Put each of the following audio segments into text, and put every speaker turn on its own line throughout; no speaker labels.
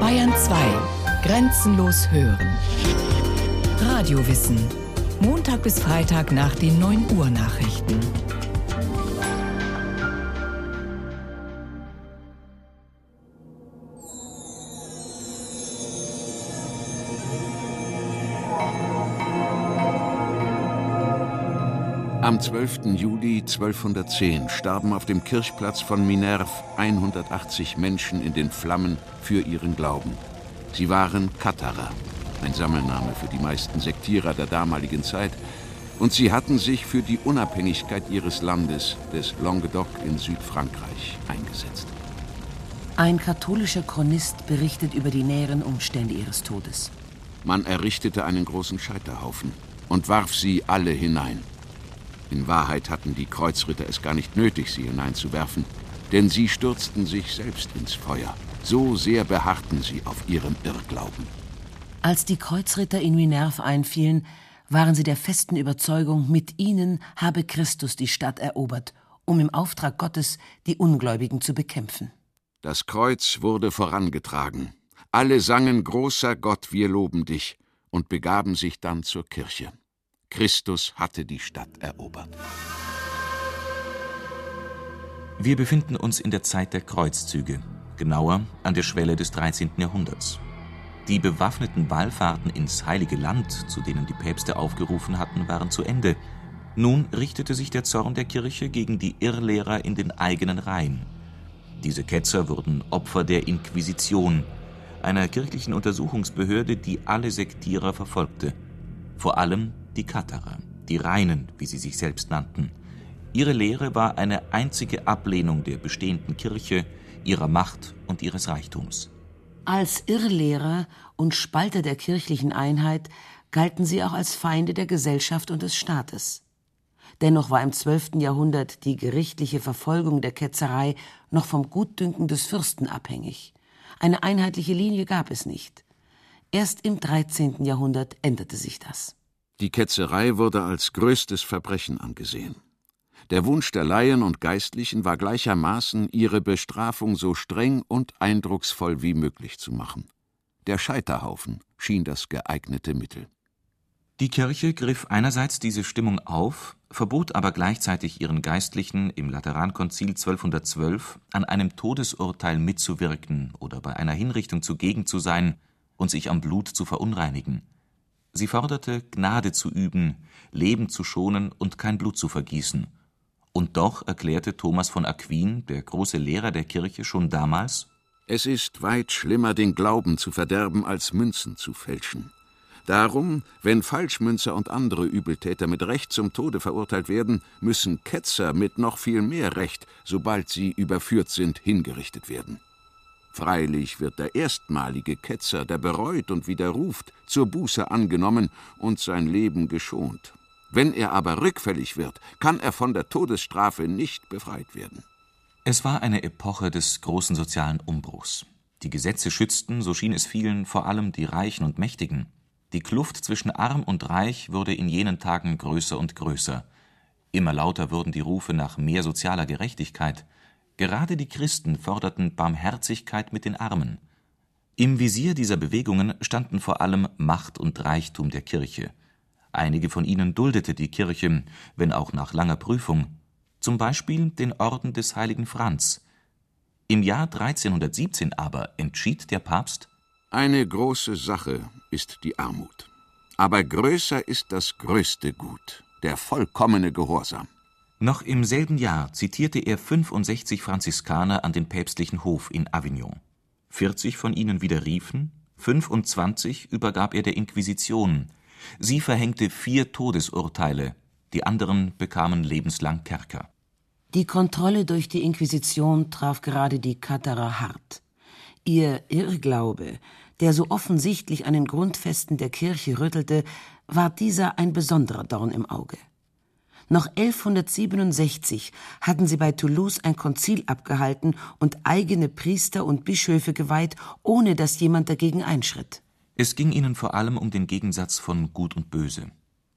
Bayern 2. Grenzenlos hören. Radiowissen. Montag bis Freitag nach den 9 Uhr Nachrichten.
Am 12. Juli 1210 starben auf dem Kirchplatz von Minerv 180 Menschen in den Flammen für ihren Glauben. Sie waren Katharer, ein Sammelname für die meisten Sektierer der damaligen Zeit, und sie hatten sich für die Unabhängigkeit ihres Landes, des Languedoc in Südfrankreich, eingesetzt.
Ein katholischer Chronist berichtet über die näheren Umstände ihres Todes.
Man errichtete einen großen Scheiterhaufen und warf sie alle hinein. In Wahrheit hatten die Kreuzritter es gar nicht nötig, sie hineinzuwerfen, denn sie stürzten sich selbst ins Feuer. So sehr beharrten sie auf ihrem Irrglauben.
Als die Kreuzritter in Minerv einfielen, waren sie der festen Überzeugung, mit ihnen habe Christus die Stadt erobert, um im Auftrag Gottes die Ungläubigen zu bekämpfen.
Das Kreuz wurde vorangetragen. Alle sangen Großer Gott, wir loben dich, und begaben sich dann zur Kirche. Christus hatte die Stadt erobert.
Wir befinden uns in der Zeit der Kreuzzüge, genauer an der Schwelle des 13. Jahrhunderts. Die bewaffneten Wallfahrten ins Heilige Land, zu denen die Päpste aufgerufen hatten, waren zu Ende. Nun richtete sich der Zorn der Kirche gegen die Irrlehrer in den eigenen Reihen. Diese Ketzer wurden Opfer der Inquisition, einer kirchlichen Untersuchungsbehörde, die alle Sektierer verfolgte. Vor allem die Katharer, die Reinen, wie sie sich selbst nannten. Ihre Lehre war eine einzige Ablehnung der bestehenden Kirche, ihrer Macht und ihres Reichtums.
Als Irrlehrer und Spalter der kirchlichen Einheit galten sie auch als Feinde der Gesellschaft und des Staates. Dennoch war im 12. Jahrhundert die gerichtliche Verfolgung der Ketzerei noch vom Gutdünken des Fürsten abhängig. Eine einheitliche Linie gab es nicht. Erst im 13. Jahrhundert änderte sich das.
Die Ketzerei wurde als größtes Verbrechen angesehen. Der Wunsch der Laien und Geistlichen war gleichermaßen, ihre Bestrafung so streng und eindrucksvoll wie möglich zu machen. Der Scheiterhaufen schien das geeignete Mittel.
Die Kirche griff einerseits diese Stimmung auf, verbot aber gleichzeitig ihren Geistlichen im Laterankonzil 1212 an einem Todesurteil mitzuwirken oder bei einer Hinrichtung zugegen zu sein und sich am Blut zu verunreinigen. Sie forderte, Gnade zu üben, Leben zu schonen und kein Blut zu vergießen. Und doch erklärte Thomas von Aquin, der große Lehrer der Kirche, schon damals:
Es ist weit schlimmer, den Glauben zu verderben, als Münzen zu fälschen. Darum, wenn Falschmünzer und andere Übeltäter mit Recht zum Tode verurteilt werden, müssen Ketzer mit noch viel mehr Recht, sobald sie überführt sind, hingerichtet werden. Freilich wird der erstmalige Ketzer, der bereut und widerruft, zur Buße angenommen und sein Leben geschont. Wenn er aber rückfällig wird, kann er von der Todesstrafe nicht befreit werden.
Es war eine Epoche des großen sozialen Umbruchs. Die Gesetze schützten, so schien es vielen, vor allem die Reichen und Mächtigen. Die Kluft zwischen Arm und Reich wurde in jenen Tagen größer und größer. Immer lauter wurden die Rufe nach mehr sozialer Gerechtigkeit. Gerade die Christen forderten Barmherzigkeit mit den Armen. Im Visier dieser Bewegungen standen vor allem Macht und Reichtum der Kirche. Einige von ihnen duldete die Kirche, wenn auch nach langer Prüfung, zum Beispiel den Orden des heiligen Franz. Im Jahr 1317 aber entschied der Papst
Eine große Sache ist die Armut, aber größer ist das größte Gut, der vollkommene Gehorsam.
Noch im selben Jahr zitierte er 65 Franziskaner an den päpstlichen Hof in Avignon. 40 von ihnen widerriefen, 25 übergab er der Inquisition. Sie verhängte vier Todesurteile, die anderen bekamen lebenslang Kerker.
Die Kontrolle durch die Inquisition traf gerade die Katharer hart. Ihr Irrglaube, der so offensichtlich an den Grundfesten der Kirche rüttelte, war dieser ein besonderer Dorn im Auge. Noch 1167 hatten sie bei Toulouse ein Konzil abgehalten und eigene Priester und Bischöfe geweiht, ohne dass jemand dagegen einschritt.
Es ging ihnen vor allem um den Gegensatz von Gut und Böse.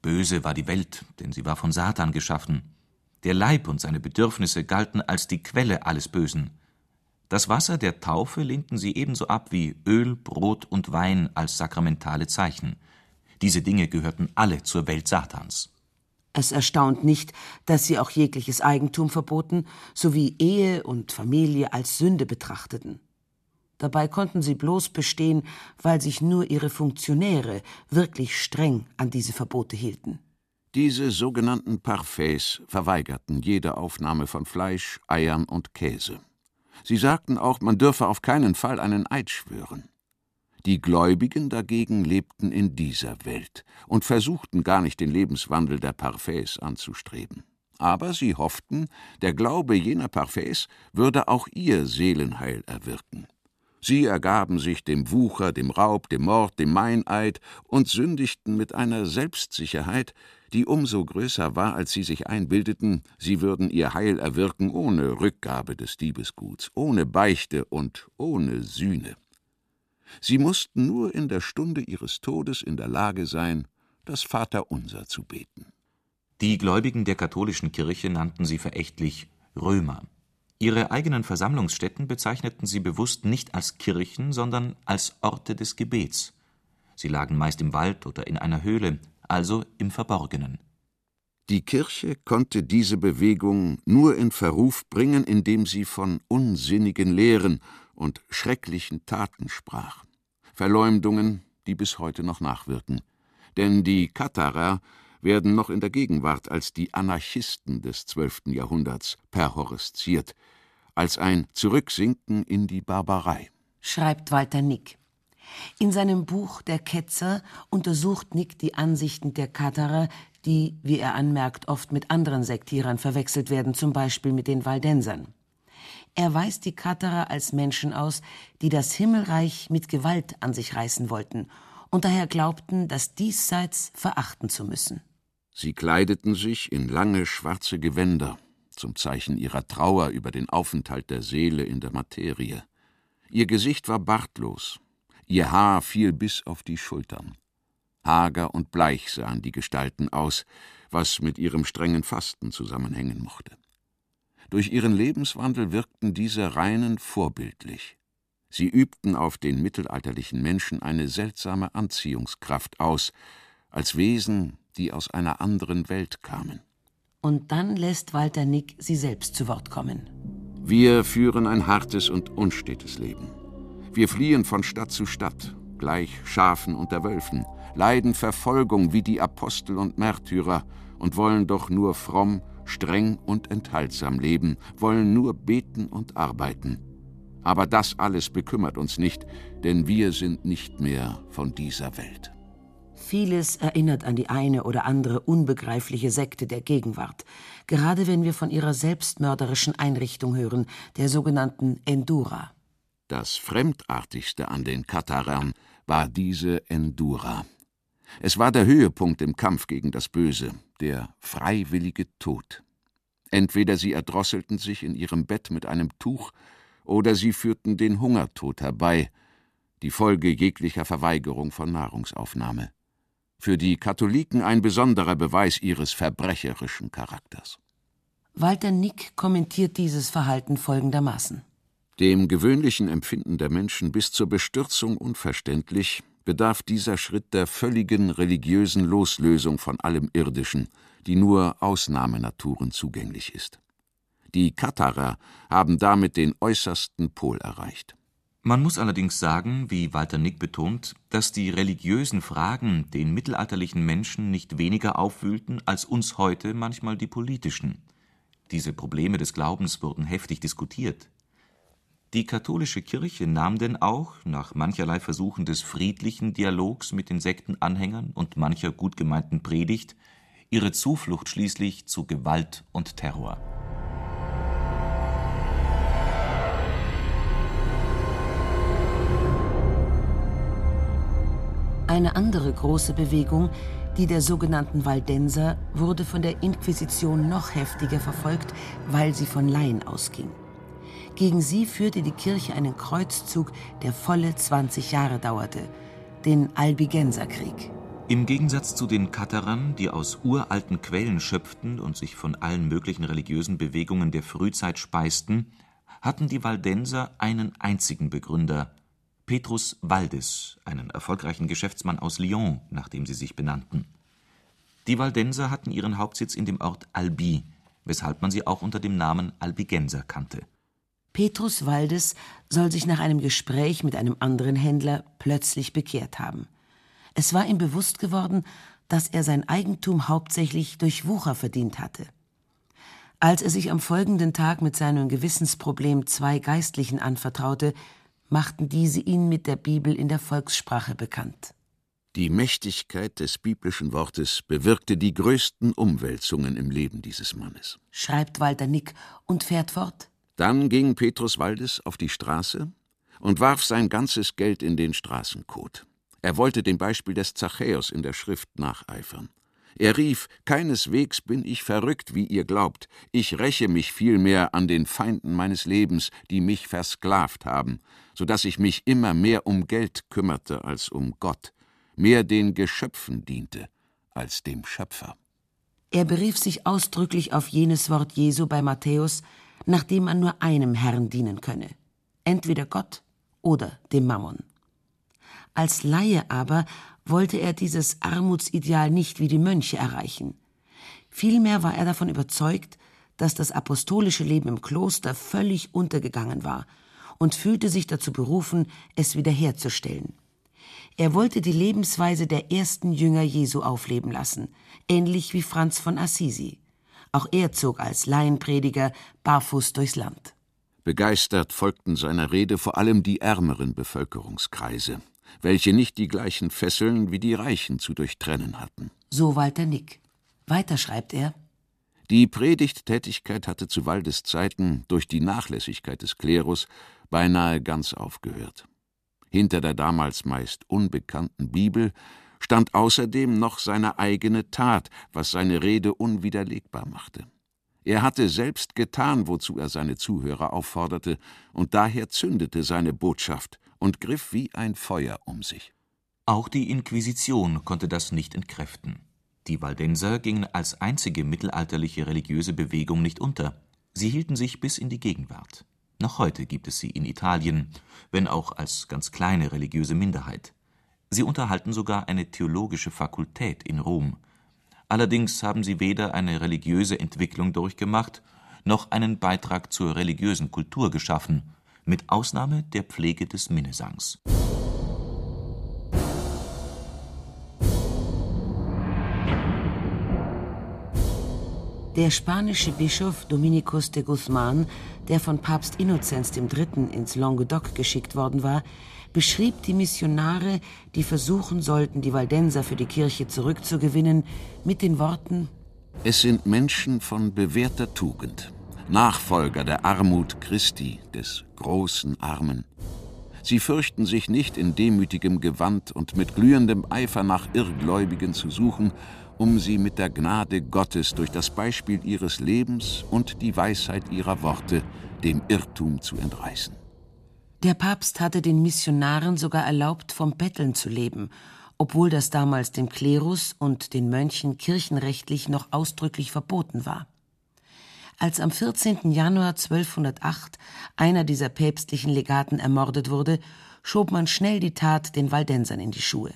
Böse war die Welt, denn sie war von Satan geschaffen. Der Leib und seine Bedürfnisse galten als die Quelle alles Bösen. Das Wasser der Taufe lehnten sie ebenso ab wie Öl, Brot und Wein als sakramentale Zeichen. Diese Dinge gehörten alle zur Welt Satans.
Es erstaunt nicht, dass sie auch jegliches Eigentum verboten sowie Ehe und Familie als Sünde betrachteten. Dabei konnten sie bloß bestehen, weil sich nur ihre Funktionäre wirklich streng an diese Verbote hielten.
Diese sogenannten Parfaits verweigerten jede Aufnahme von Fleisch, Eiern und Käse. Sie sagten auch, man dürfe auf keinen Fall einen Eid schwören. Die Gläubigen dagegen lebten in dieser Welt und versuchten gar nicht den Lebenswandel der Parfaits anzustreben. Aber sie hofften, der Glaube jener Parfaits würde auch ihr Seelenheil erwirken. Sie ergaben sich dem Wucher, dem Raub, dem Mord, dem Meineid und sündigten mit einer Selbstsicherheit, die umso größer war, als sie sich einbildeten, sie würden ihr Heil erwirken ohne Rückgabe des Diebesguts, ohne Beichte und ohne Sühne. Sie mussten nur in der Stunde ihres Todes in der Lage sein, das Vaterunser zu beten.
Die Gläubigen der katholischen Kirche nannten sie verächtlich Römer. Ihre eigenen Versammlungsstätten bezeichneten sie bewusst nicht als Kirchen, sondern als Orte des Gebets. Sie lagen meist im Wald oder in einer Höhle, also im Verborgenen.
Die Kirche konnte diese Bewegung nur in Verruf bringen, indem sie von unsinnigen Lehren und schrecklichen Taten sprach. Verleumdungen, die bis heute noch nachwirken. Denn die Katharer werden noch in der Gegenwart als die Anarchisten des zwölften Jahrhunderts perhorresziert, als ein Zurücksinken in die Barbarei.
Schreibt Walter Nick. In seinem Buch Der Ketzer untersucht Nick die Ansichten der Katharer, die, wie er anmerkt, oft mit anderen Sektierern verwechselt werden, zum Beispiel mit den Waldensern. Er weist die Katharer als Menschen aus, die das Himmelreich mit Gewalt an sich reißen wollten und daher glaubten, das Diesseits verachten zu müssen.
Sie kleideten sich in lange schwarze Gewänder, zum Zeichen ihrer Trauer über den Aufenthalt der Seele in der Materie. Ihr Gesicht war bartlos, Ihr Haar fiel bis auf die Schultern. Hager und bleich sahen die Gestalten aus, was mit ihrem strengen Fasten zusammenhängen mochte. Durch ihren Lebenswandel wirkten diese Reinen vorbildlich. Sie übten auf den mittelalterlichen Menschen eine seltsame Anziehungskraft aus, als Wesen, die aus einer anderen Welt kamen.
Und dann lässt Walter Nick sie selbst zu Wort kommen.
Wir führen ein hartes und unstetes Leben. Wir fliehen von Stadt zu Stadt, gleich Schafen unter Wölfen, leiden Verfolgung wie die Apostel und Märtyrer und wollen doch nur fromm, streng und enthaltsam leben, wollen nur beten und arbeiten. Aber das alles bekümmert uns nicht, denn wir sind nicht mehr von dieser Welt.
Vieles erinnert an die eine oder andere unbegreifliche Sekte der Gegenwart, gerade wenn wir von ihrer selbstmörderischen Einrichtung hören, der sogenannten Endura.
Das Fremdartigste an den Katharern war diese Endura. Es war der Höhepunkt im Kampf gegen das Böse, der freiwillige Tod. Entweder sie erdrosselten sich in ihrem Bett mit einem Tuch, oder sie führten den Hungertod herbei, die Folge jeglicher Verweigerung von Nahrungsaufnahme. Für die Katholiken ein besonderer Beweis ihres verbrecherischen Charakters.
Walter Nick kommentiert dieses Verhalten folgendermaßen
dem gewöhnlichen Empfinden der Menschen bis zur Bestürzung unverständlich, bedarf dieser Schritt der völligen religiösen Loslösung von allem Irdischen, die nur Ausnahmenaturen zugänglich ist. Die Katharer haben damit den äußersten Pol erreicht.
Man muss allerdings sagen, wie Walter Nick betont, dass die religiösen Fragen den mittelalterlichen Menschen nicht weniger aufwühlten als uns heute manchmal die politischen. Diese Probleme des Glaubens wurden heftig diskutiert. Die katholische Kirche nahm denn auch, nach mancherlei Versuchen des friedlichen Dialogs mit den Sektenanhängern und mancher gut gemeinten Predigt, ihre Zuflucht schließlich zu Gewalt und Terror.
Eine andere große Bewegung, die der sogenannten Waldenser, wurde von der Inquisition noch heftiger verfolgt, weil sie von Laien ausging. Gegen sie führte die Kirche einen Kreuzzug, der volle 20 Jahre dauerte, den Albigenserkrieg.
Im Gegensatz zu den Katharern, die aus uralten Quellen schöpften und sich von allen möglichen religiösen Bewegungen der Frühzeit speisten, hatten die Waldenser einen einzigen Begründer, Petrus Waldes, einen erfolgreichen Geschäftsmann aus Lyon, nach dem sie sich benannten. Die Waldenser hatten ihren Hauptsitz in dem Ort Albi, weshalb man sie auch unter dem Namen Albigenser kannte.
Petrus Waldes soll sich nach einem Gespräch mit einem anderen Händler plötzlich bekehrt haben. Es war ihm bewusst geworden, dass er sein Eigentum hauptsächlich durch Wucher verdient hatte. Als er sich am folgenden Tag mit seinem Gewissensproblem zwei Geistlichen anvertraute, machten diese ihn mit der Bibel in der Volkssprache bekannt.
Die Mächtigkeit des biblischen Wortes bewirkte die größten Umwälzungen im Leben dieses Mannes.
Schreibt Walter Nick und fährt fort.
Dann ging Petrus Waldes auf die Straße und warf sein ganzes Geld in den Straßenkot. Er wollte dem Beispiel des Zachäus in der Schrift nacheifern. Er rief: Keineswegs bin ich verrückt, wie ihr glaubt. Ich räche mich vielmehr an den Feinden meines Lebens, die mich versklavt haben, so dass ich mich immer mehr um Geld kümmerte als um Gott mehr den Geschöpfen diente als dem Schöpfer.
Er berief sich ausdrücklich auf jenes Wort Jesu bei Matthäus, nach dem man nur einem Herrn dienen könne, entweder Gott oder dem Mammon. Als Laie aber wollte er dieses Armutsideal nicht wie die Mönche erreichen. Vielmehr war er davon überzeugt, dass das apostolische Leben im Kloster völlig untergegangen war und fühlte sich dazu berufen, es wiederherzustellen. Er wollte die Lebensweise der ersten Jünger Jesu aufleben lassen, ähnlich wie Franz von Assisi. Auch er zog als Laienprediger barfuß durchs Land.
Begeistert folgten seiner Rede vor allem die ärmeren Bevölkerungskreise, welche nicht die gleichen Fesseln wie die Reichen zu durchtrennen hatten.
So Walter Nick. Weiter schreibt er
Die Predigttätigkeit hatte zu Waldes Zeiten durch die Nachlässigkeit des Klerus beinahe ganz aufgehört. Hinter der damals meist unbekannten Bibel stand außerdem noch seine eigene Tat, was seine Rede unwiderlegbar machte. Er hatte selbst getan, wozu er seine Zuhörer aufforderte, und daher zündete seine Botschaft und griff wie ein Feuer um sich.
Auch die Inquisition konnte das nicht entkräften. Die Waldenser gingen als einzige mittelalterliche religiöse Bewegung nicht unter. Sie hielten sich bis in die Gegenwart. Noch heute gibt es sie in Italien, wenn auch als ganz kleine religiöse Minderheit. Sie unterhalten sogar eine theologische Fakultät in Rom. Allerdings haben sie weder eine religiöse Entwicklung durchgemacht, noch einen Beitrag zur religiösen Kultur geschaffen, mit Ausnahme der Pflege des Minnesangs
Der spanische Bischof Dominicus de Guzman, der von Papst Innozenz III. ins Languedoc geschickt worden war, beschrieb die Missionare, die versuchen sollten, die Waldenser für die Kirche zurückzugewinnen, mit den Worten
Es sind Menschen von bewährter Tugend, Nachfolger der Armut Christi, des großen Armen. Sie fürchten sich nicht in demütigem Gewand und mit glühendem Eifer nach Irrgläubigen zu suchen, um sie mit der Gnade Gottes durch das Beispiel ihres Lebens und die Weisheit ihrer Worte dem Irrtum zu entreißen.
Der Papst hatte den Missionaren sogar erlaubt, vom Betteln zu leben, obwohl das damals dem Klerus und den Mönchen kirchenrechtlich noch ausdrücklich verboten war. Als am 14. Januar 1208 einer dieser päpstlichen Legaten ermordet wurde, schob man schnell die Tat den Waldensern in die Schuhe.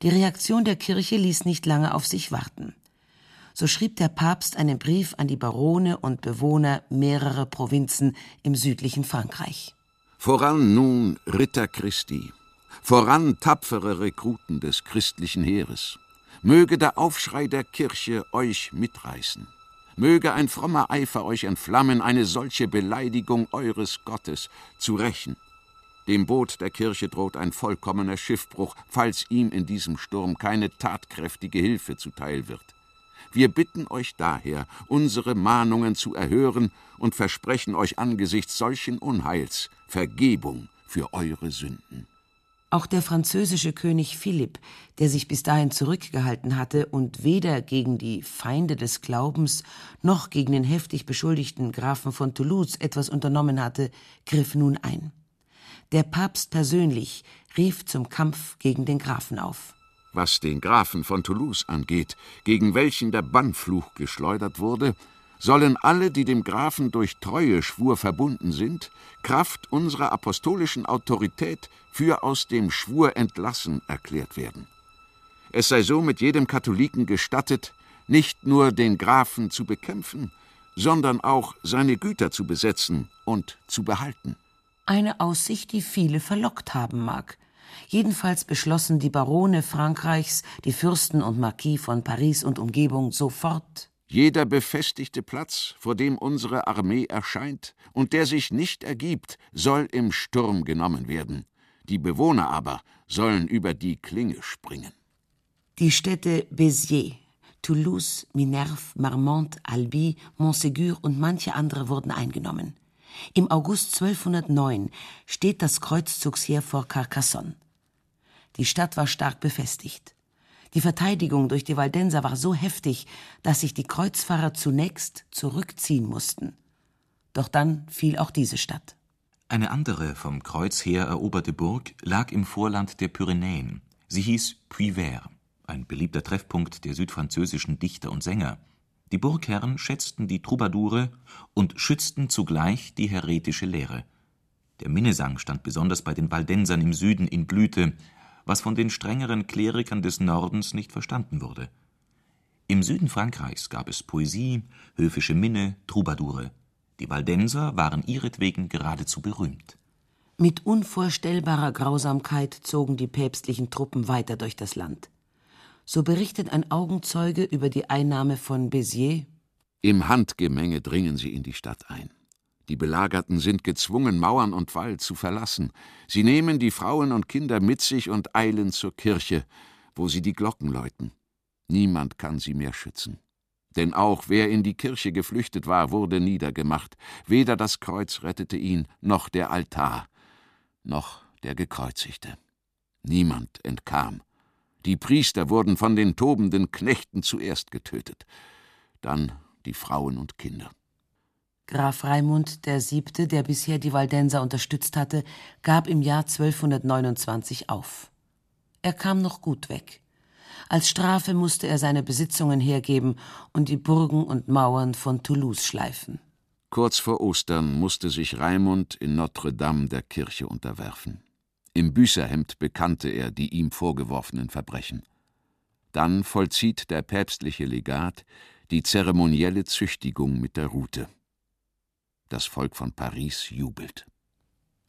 Die Reaktion der Kirche ließ nicht lange auf sich warten. So schrieb der Papst einen Brief an die Barone und Bewohner mehrerer Provinzen im südlichen Frankreich.
Voran nun Ritter Christi, voran tapfere Rekruten des christlichen Heeres. Möge der Aufschrei der Kirche euch mitreißen. Möge ein frommer Eifer euch entflammen, eine solche Beleidigung eures Gottes zu rächen. Dem Boot der Kirche droht ein vollkommener Schiffbruch, falls ihm in diesem Sturm keine tatkräftige Hilfe zuteil wird. Wir bitten euch daher, unsere Mahnungen zu erhören und versprechen euch angesichts solchen Unheils Vergebung für eure Sünden.
Auch der französische König Philipp, der sich bis dahin zurückgehalten hatte und weder gegen die Feinde des Glaubens noch gegen den heftig beschuldigten Grafen von Toulouse etwas unternommen hatte, griff nun ein. Der Papst persönlich rief zum Kampf gegen den Grafen auf.
Was den Grafen von Toulouse angeht, gegen welchen der Bannfluch geschleudert wurde, sollen alle, die dem Grafen durch Treueschwur verbunden sind, Kraft unserer apostolischen Autorität für aus dem Schwur entlassen erklärt werden. Es sei so mit jedem Katholiken gestattet, nicht nur den Grafen zu bekämpfen, sondern auch seine Güter zu besetzen und zu behalten.
Eine Aussicht, die viele verlockt haben mag. Jedenfalls beschlossen die Barone Frankreichs, die Fürsten und Marquis von Paris und Umgebung sofort.
Jeder befestigte Platz, vor dem unsere Armee erscheint und der sich nicht ergibt, soll im Sturm genommen werden. Die Bewohner aber sollen über die Klinge springen.
Die Städte Béziers, Toulouse, Minerve, Marmont, Albi, Montségur und manche andere wurden eingenommen. Im August 1209 steht das Kreuzzugsheer vor Carcassonne. Die Stadt war stark befestigt. Die Verteidigung durch die Waldenser war so heftig, dass sich die Kreuzfahrer zunächst zurückziehen mussten. Doch dann fiel auch diese Stadt.
Eine andere vom Kreuz her eroberte Burg lag im Vorland der Pyrenäen. Sie hieß Puy-Vert ein beliebter Treffpunkt der südfranzösischen Dichter und Sänger. Die Burgherren schätzten die Troubadoure und schützten zugleich die häretische Lehre. Der Minnesang stand besonders bei den Waldensern im Süden in Blüte, was von den strengeren Klerikern des Nordens nicht verstanden wurde. Im Süden Frankreichs gab es Poesie, höfische Minne, Troubadoure. Die Waldenser waren ihretwegen geradezu berühmt.
Mit unvorstellbarer Grausamkeit zogen die päpstlichen Truppen weiter durch das Land. So berichtet ein Augenzeuge über die Einnahme von Béziers.
Im Handgemenge dringen sie in die Stadt ein. Die Belagerten sind gezwungen, Mauern und Wall zu verlassen. Sie nehmen die Frauen und Kinder mit sich und eilen zur Kirche, wo sie die Glocken läuten. Niemand kann sie mehr schützen. Denn auch wer in die Kirche geflüchtet war, wurde niedergemacht. Weder das Kreuz rettete ihn, noch der Altar, noch der Gekreuzigte. Niemand entkam. Die Priester wurden von den tobenden Knechten zuerst getötet, dann die Frauen und Kinder.
Graf Raimund VII., der bisher die Waldenser unterstützt hatte, gab im Jahr 1229 auf. Er kam noch gut weg. Als Strafe musste er seine Besitzungen hergeben und die Burgen und Mauern von Toulouse schleifen.
Kurz vor Ostern musste sich Raimund in Notre Dame der Kirche unterwerfen. Im Büßerhemd bekannte er die ihm vorgeworfenen Verbrechen. Dann vollzieht der päpstliche Legat die zeremonielle Züchtigung mit der Rute. Das Volk von Paris jubelt.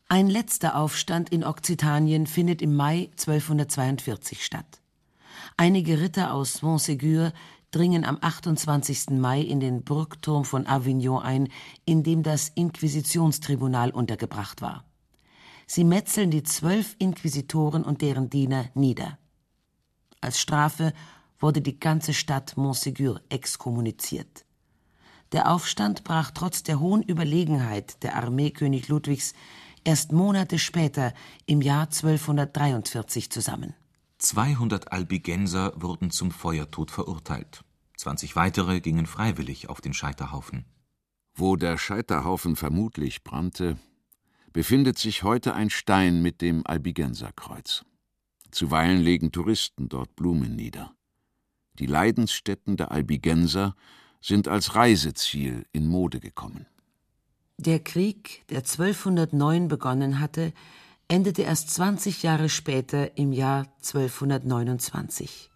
Ein letzter Aufstand in Okzitanien findet im Mai 1242 statt. Einige Ritter aus Montségur dringen am 28. Mai in den Burgturm von Avignon ein, in dem das Inquisitionstribunal untergebracht war. Sie metzeln die zwölf Inquisitoren und deren Diener nieder. Als Strafe wurde die ganze Stadt Montségur exkommuniziert. Der Aufstand brach trotz der hohen Überlegenheit der Armee König Ludwigs erst Monate später im Jahr 1243 zusammen.
200 Albigenser wurden zum Feuertod verurteilt. 20 weitere gingen freiwillig auf den Scheiterhaufen.
Wo der Scheiterhaufen vermutlich brannte, befindet sich heute ein Stein mit dem Albigenserkreuz. Zuweilen legen Touristen dort Blumen nieder. Die Leidensstätten der Albigenser sind als Reiseziel in Mode gekommen.
Der Krieg, der 1209 begonnen hatte, endete erst 20 Jahre später im Jahr 1229.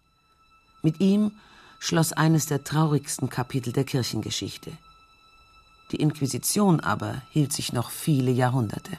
Mit ihm schloss eines der traurigsten Kapitel der Kirchengeschichte. Die Inquisition aber hielt sich noch viele Jahrhunderte.